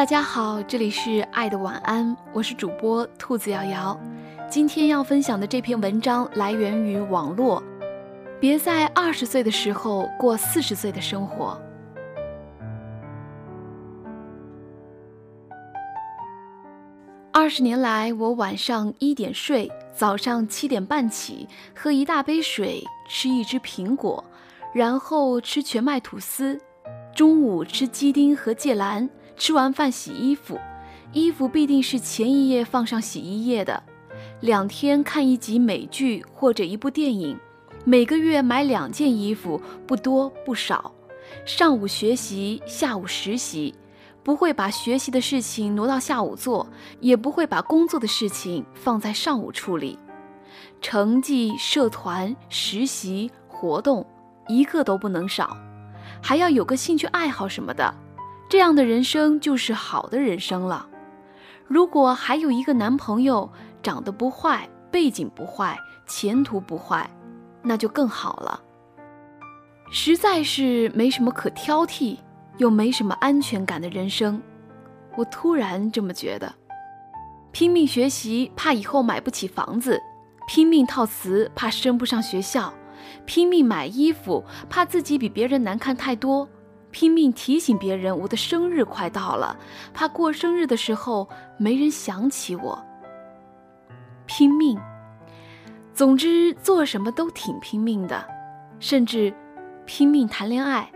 大家好，这里是爱的晚安，我是主播兔子瑶瑶。今天要分享的这篇文章来源于网络。别在二十岁的时候过四十岁的生活。二十年来，我晚上一点睡，早上七点半起，喝一大杯水，吃一只苹果，然后吃全麦吐司，中午吃鸡丁和芥蓝。吃完饭洗衣服，衣服必定是前一夜放上洗衣液的。两天看一集美剧或者一部电影，每个月买两件衣服，不多不少。上午学习，下午实习，不会把学习的事情挪到下午做，也不会把工作的事情放在上午处理。成绩、社团、实习、活动，一个都不能少，还要有个兴趣爱好什么的。这样的人生就是好的人生了。如果还有一个男朋友，长得不坏，背景不坏，前途不坏，那就更好了。实在是没什么可挑剔，又没什么安全感的人生，我突然这么觉得。拼命学习，怕以后买不起房子；拼命套词，怕升不上学校；拼命买衣服，怕自己比别人难看太多。拼命提醒别人我的生日快到了，怕过生日的时候没人想起我。拼命，总之做什么都挺拼命的，甚至拼命谈恋爱，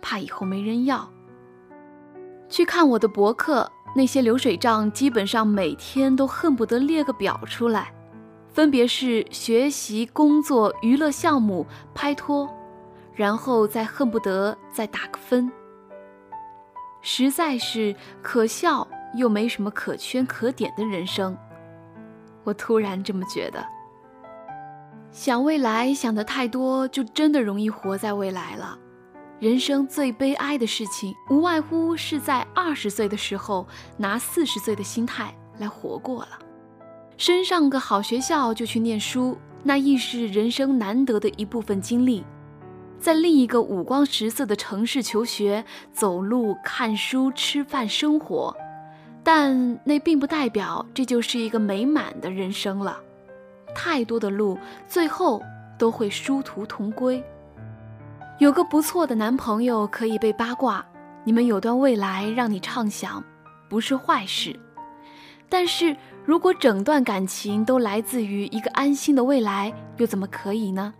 怕以后没人要。去看我的博客，那些流水账基本上每天都恨不得列个表出来，分别是学习、工作、娱乐项目、拍拖。然后再恨不得再打个分，实在是可笑又没什么可圈可点的人生。我突然这么觉得。想未来想的太多，就真的容易活在未来了。人生最悲哀的事情，无外乎是在二十岁的时候拿四十岁的心态来活过了。升上个好学校就去念书，那亦是人生难得的一部分经历。在另一个五光十色的城市求学、走路、看书、吃饭、生活，但那并不代表这就是一个美满的人生了。太多的路，最后都会殊途同归。有个不错的男朋友可以被八卦，你们有段未来让你畅想，不是坏事。但是如果整段感情都来自于一个安心的未来，又怎么可以呢？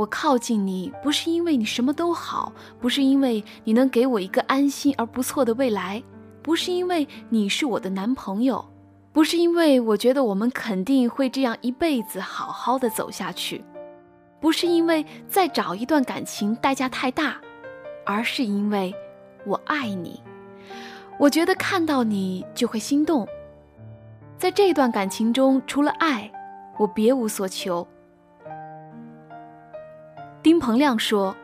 我靠近你，不是因为你什么都好，不是因为你能给我一个安心而不错的未来，不是因为你是我的男朋友，不是因为我觉得我们肯定会这样一辈子好好的走下去，不是因为再找一段感情代价太大，而是因为我爱你。我觉得看到你就会心动，在这段感情中，除了爱，我别无所求。丁鹏亮说：“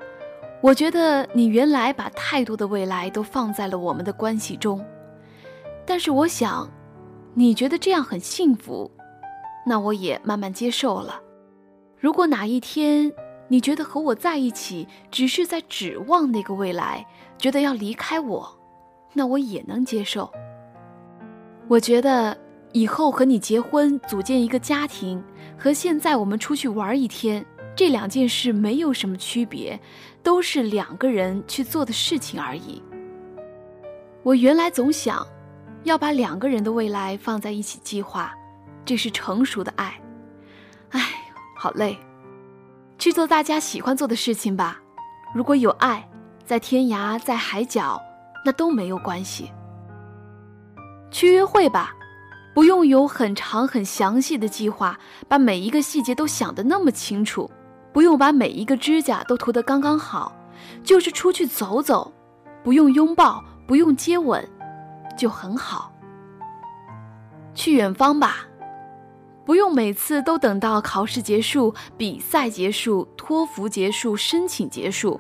我觉得你原来把太多的未来都放在了我们的关系中，但是我想，你觉得这样很幸福，那我也慢慢接受了。如果哪一天你觉得和我在一起只是在指望那个未来，觉得要离开我，那我也能接受。我觉得以后和你结婚，组建一个家庭，和现在我们出去玩一天。”这两件事没有什么区别，都是两个人去做的事情而已。我原来总想，要把两个人的未来放在一起计划，这是成熟的爱。唉，好累，去做大家喜欢做的事情吧。如果有爱，在天涯，在海角，那都没有关系。去约会吧。不用有很长很详细的计划，把每一个细节都想得那么清楚。不用把每一个指甲都涂得刚刚好，就是出去走走，不用拥抱，不用接吻，就很好。去远方吧，不用每次都等到考试结束、比赛结束、托福结束、申请结束。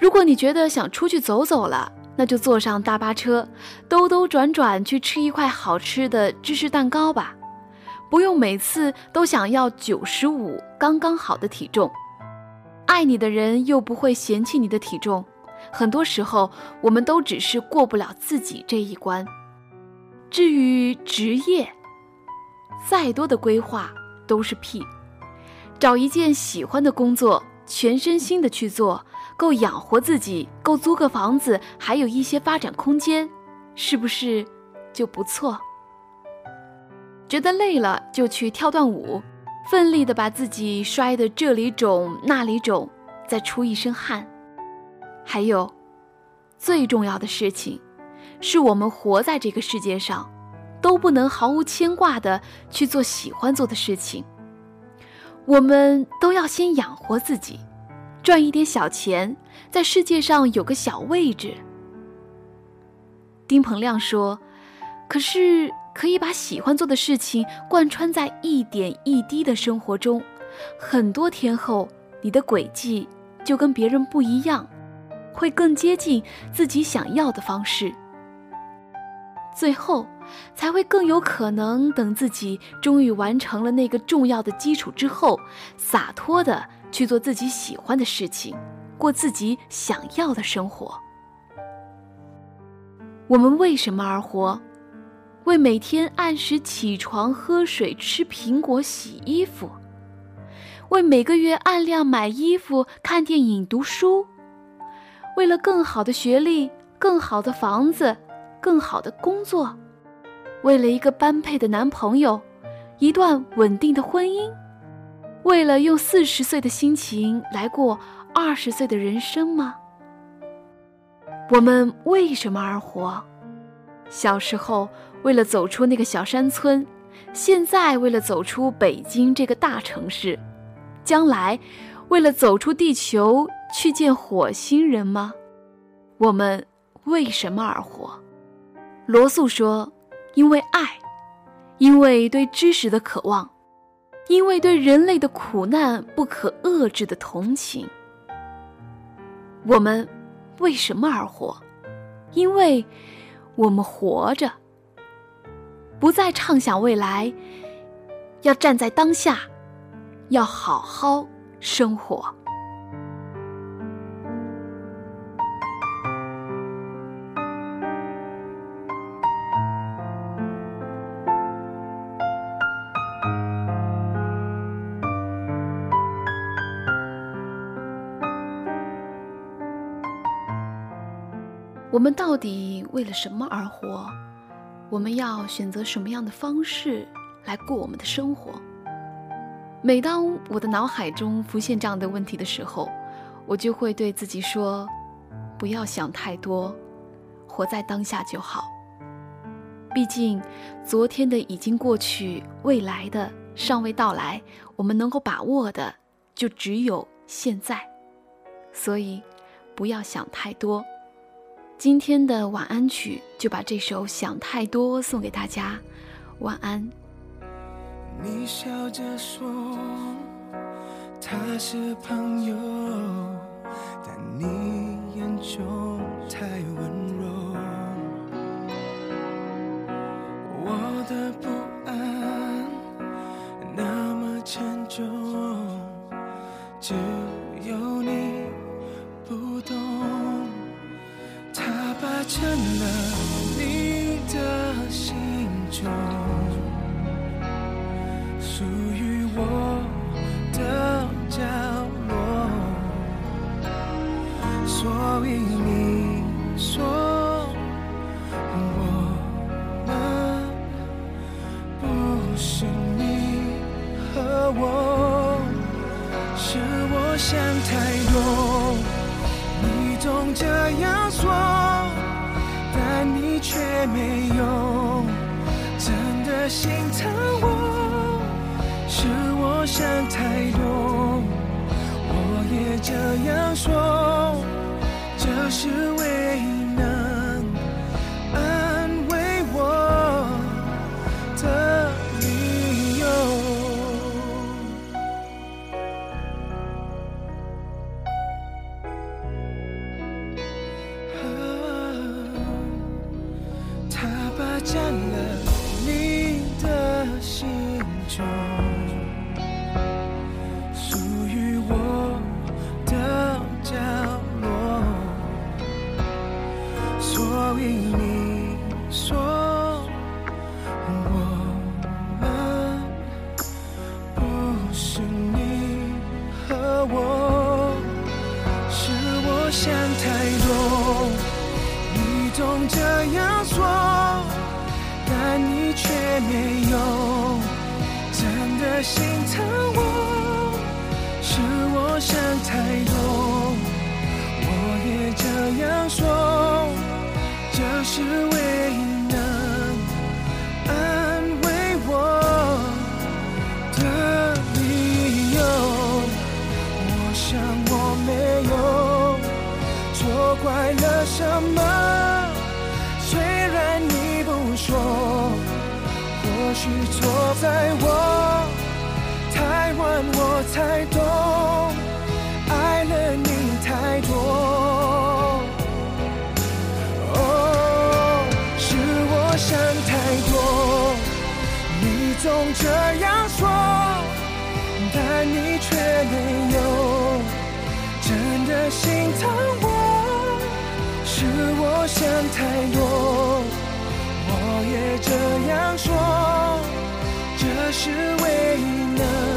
如果你觉得想出去走走了，那就坐上大巴车，兜兜转转去吃一块好吃的芝士蛋糕吧。不用每次都想要九十五刚刚好的体重，爱你的人又不会嫌弃你的体重，很多时候我们都只是过不了自己这一关。至于职业，再多的规划都是屁。找一件喜欢的工作，全身心的去做，够养活自己，够租个房子，还有一些发展空间，是不是就不错？觉得累了就去跳段舞，奋力的把自己摔得这里肿那里肿，再出一身汗。还有，最重要的事情。是我们活在这个世界上，都不能毫无牵挂的去做喜欢做的事情。我们都要先养活自己，赚一点小钱，在世界上有个小位置。丁鹏亮说：“可是可以把喜欢做的事情贯穿在一点一滴的生活中，很多天后，你的轨迹就跟别人不一样，会更接近自己想要的方式。”最后，才会更有可能等自己终于完成了那个重要的基础之后，洒脱的去做自己喜欢的事情，过自己想要的生活。我们为什么而活？为每天按时起床、喝水、吃苹果、洗衣服；为每个月按量买衣服、看电影、读书；为了更好的学历、更好的房子。更好的工作，为了一个般配的男朋友，一段稳定的婚姻，为了用四十岁的心情来过二十岁的人生吗？我们为什么而活？小时候为了走出那个小山村，现在为了走出北京这个大城市，将来为了走出地球去见火星人吗？我们为什么而活？罗素说：“因为爱，因为对知识的渴望，因为对人类的苦难不可遏制的同情。我们为什么而活？因为我们活着，不再畅想未来，要站在当下，要好好生活。”我们到底为了什么而活？我们要选择什么样的方式来过我们的生活？每当我的脑海中浮现这样的问题的时候，我就会对自己说：不要想太多，活在当下就好。毕竟，昨天的已经过去，未来的尚未到来，我们能够把握的就只有现在。所以，不要想太多。今天的晚安曲就把这首想太多送给大家。晚安。你笑着说他是朋友但你眼中太温柔。中，属于我的角落。所以你说我们不是你和我，是我想太多，你总这样说。但你却没有心疼我，是我想太多。我也这样说，这是唯一样说但你却没有真的心疼我是我想太多我也这样说这是唯一能安慰我。的理由我想我没有错怪了什么。许错在我太晚，我才懂，爱了你太多。哦，是我想太多，你总这样说，但你却没有真的心疼我。是我想太多。别这样说这是唯一能